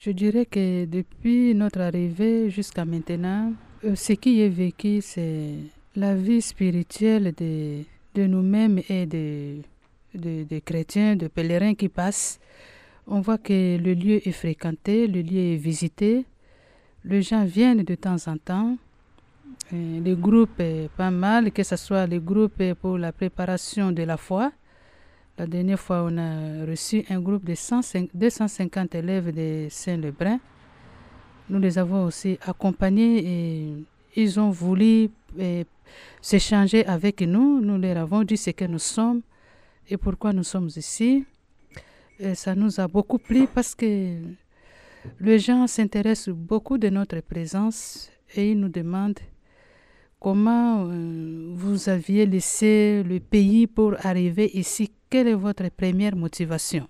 Je dirais que depuis notre arrivée jusqu'à maintenant, euh, ce qui est vécu, c'est la vie spirituelle de, nous-mêmes et des de, chrétiens, de pèlerins qui passent. On voit que le lieu est fréquenté, le lieu est visité. Les gens viennent de temps en temps. les groupes, pas mal, que ce soit les groupes pour la préparation de la foi. La dernière fois, on a reçu un groupe de 250 élèves de Saint-Lebrun. Nous les avons aussi accompagnés et ils ont voulu eh, s'échanger avec nous. Nous leur avons dit ce que nous sommes et pourquoi nous sommes ici. Et ça nous a beaucoup plu parce que les gens s'intéressent beaucoup de notre présence et ils nous demandent comment euh, vous aviez laissé le pays pour arriver ici? Quelle est votre première motivation?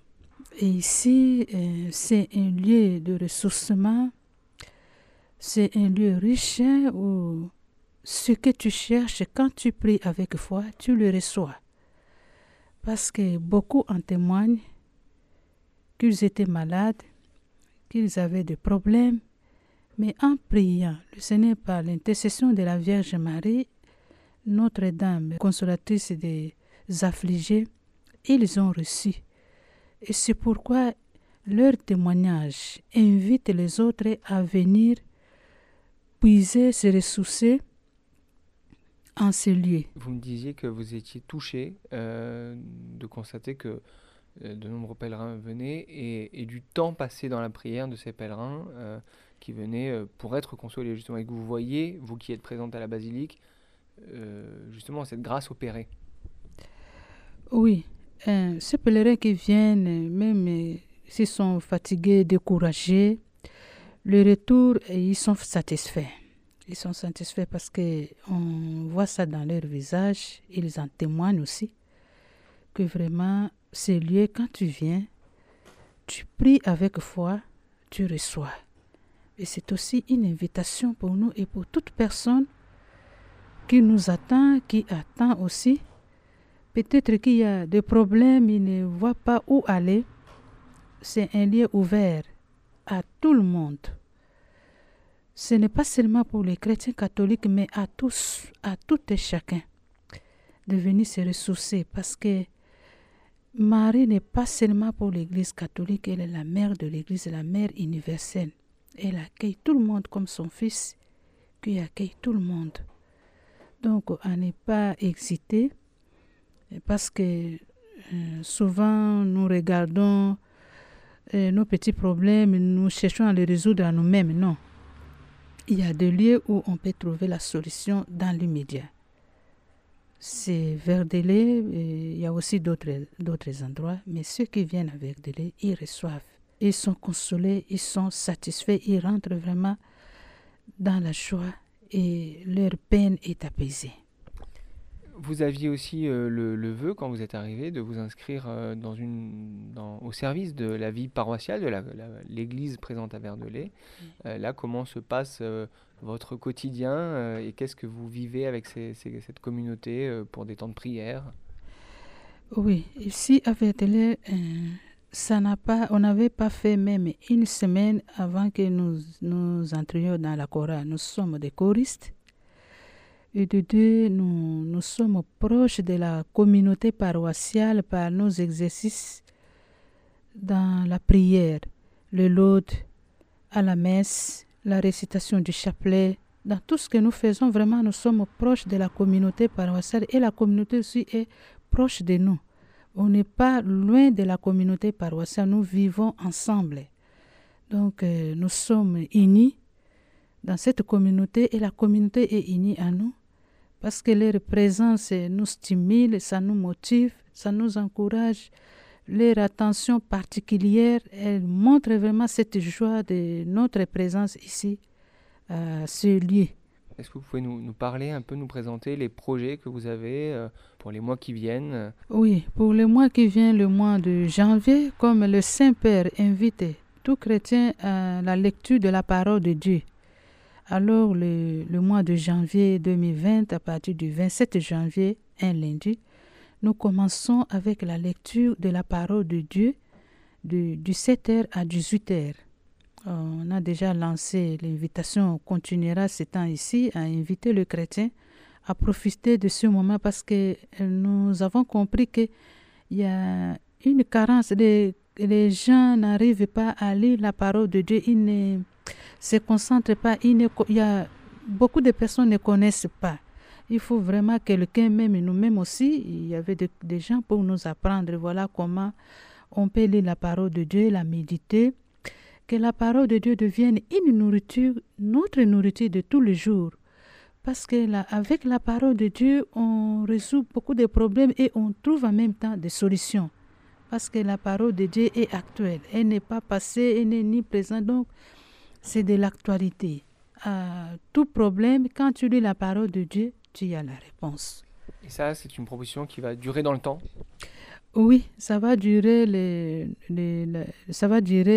Ici, euh, c'est un lieu de ressourcement, c'est un lieu riche où ce que tu cherches, quand tu pries avec foi, tu le reçois. Parce que beaucoup en témoignent qu'ils étaient malades, qu'ils avaient des problèmes, mais en priant, le Seigneur par l'intercession de la Vierge Marie, Notre-Dame, consolatrice des affligés, ils ont reçu. Et c'est pourquoi leur témoignage invite les autres à venir puiser, se ressourcer en ce lieu. Vous me disiez que vous étiez touché euh, de constater que euh, de nombreux pèlerins venaient et, du temps passé dans la prière de ces pèlerins euh, qui venaient pour être consolés justement et que vous voyez, vous qui êtes présente à la basilique, justement cette grâce opérée. Oui, ces pèlerins qui viennent, même s'ils sont fatigués, découragés, le retour, ils sont satisfaits. Ils sont satisfaits parce qu'on voit ça dans leur visage. Ils en témoignent aussi. Que vraiment, ces lieux, quand tu viens, tu pries avec foi, tu reçois. Et c'est aussi une invitation pour nous et pour toute personne qui nous attend, qui attend aussi. Peut-être qu'il y a des problèmes, il ne voit pas où aller. C'est un lieu ouvert à tout le monde ce n'est pas seulement pour les chrétiens catholiques, mais à tous, à tout et chacun, de venir se ressourcer parce que Marie n'est pas seulement pour l'Église catholique, elle est la mère de l'Église, la mère universelle. Elle accueille tout le monde comme son fils, qui accueille tout le monde. Donc, à ne pas exciter, parce que euh, souvent nous regardons euh, nos petits problèmes, nous cherchons à les résoudre à nous-mêmes. Non, il y a des lieux où on peut trouver la solution dans l'immédiat. C'est vers Délé, il y a aussi d'autres endroits, mais ceux qui viennent avec Délé, ils reçoivent. Ils sont consolés, ils sont satisfaits, ils rentrent vraiment dans la joie et leur peine est apaisée. Vous aviez aussi euh, le, vœu, quand vous êtes arrivé, de vous inscrire euh, dans une, au service de la vie paroissiale, de l'église présente à Verdelais. Euh, là, comment se passe votre quotidien et qu'est-ce que vous vivez avec cette communauté pour des temps de prière? Oui, ici à Verdelais, ça n'a pas, on n'avait pas fait même une semaine avant que nous, nous entrions dans la chorale. Nous sommes des choristes et de deux, nous, nous sommes proches de la communauté paroissiale par nos exercices dans la prière, le laude, à la messe, la récitation du chapelet. Dans tout ce que nous faisons, vraiment, nous sommes proches de la communauté paroissiale et la communauté aussi est proche de nous. On n'est pas loin de la communauté paroissiale, nous vivons ensemble. Donc, euh, nous sommes unis dans cette communauté et la communauté est unie à nous parce que leur présence nous stimule, ça nous motive, ça nous encourage. Leur attention particulière, elle montre vraiment cette joie de notre présence ici, à ce lieu. Est-ce que vous pouvez nous, parler un peu, nous présenter les projets que vous avez euh, pour les mois qui viennent? Oui, pour le mois qui vient, le mois de janvier, comme le Saint-Père invite tout chrétien à la lecture de la parole de Dieu. Alors, le, mois de janvier 2020, à partir du 27 janvier, un lundi, nous commençons avec la lecture de la parole de Dieu de, du 7h à 18h. On a déjà lancé l'invitation, on continuera ce temps ici à inviter le chrétien à profiter de ce moment parce que nous avons compris qu'il y a une carence. Les, les gens n'arrivent pas à lire la parole de Dieu, ils ne se concentrent pas. il y a, beaucoup de personnes ne connaissent pas. Il faut vraiment quelqu'un, même nous-mêmes aussi, il y avait des gens pour nous apprendre, voilà comment on peut lire la parole de Dieu, la méditer, que la parole de Dieu devienne une nourriture, notre nourriture de tous les jours. Parce que avec la parole de Dieu, on résout beaucoup de problèmes et on trouve en même temps des solutions. Parce que la parole de Dieu est actuelle. Elle n'est pas passée, elle n'est ni présente. Donc, c'est de l'actualité. Tout problème, quand tu lis la parole de Dieu, tu as la réponse. Et ça, c'est une proposition qui va durer dans le temps oui, ça va durer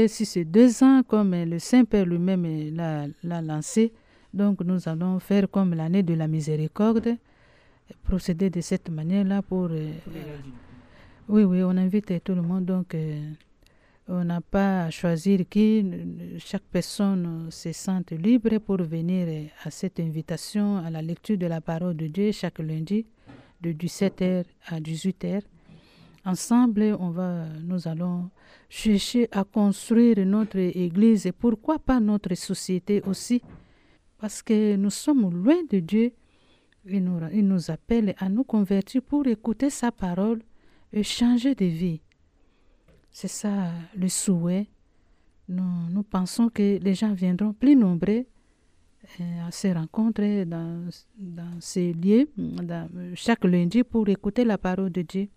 si c'est deux ans comme le Saint-Père lui-même l'a lancé. Donc nous allons faire comme l'année de la miséricorde, procéder de cette manière-là pour... Euh, oui, oui, on invite tout le monde. Donc euh, on n'a pas à choisir qui. Chaque personne se sente libre pour venir à cette invitation à la lecture de la parole de Dieu chaque lundi de 17h à 18h. Ensemble, on va, nous allons chercher à construire notre Église et pourquoi pas notre société aussi, parce que nous sommes loin de Dieu. Il nous, il nous appelle à nous convertir pour écouter sa parole et changer de vie. C'est ça le souhait. Nous, pensons que les gens viendront plus nombreux euh, à se rencontrer dans, dans ces lieux chaque lundi pour écouter la parole de Dieu.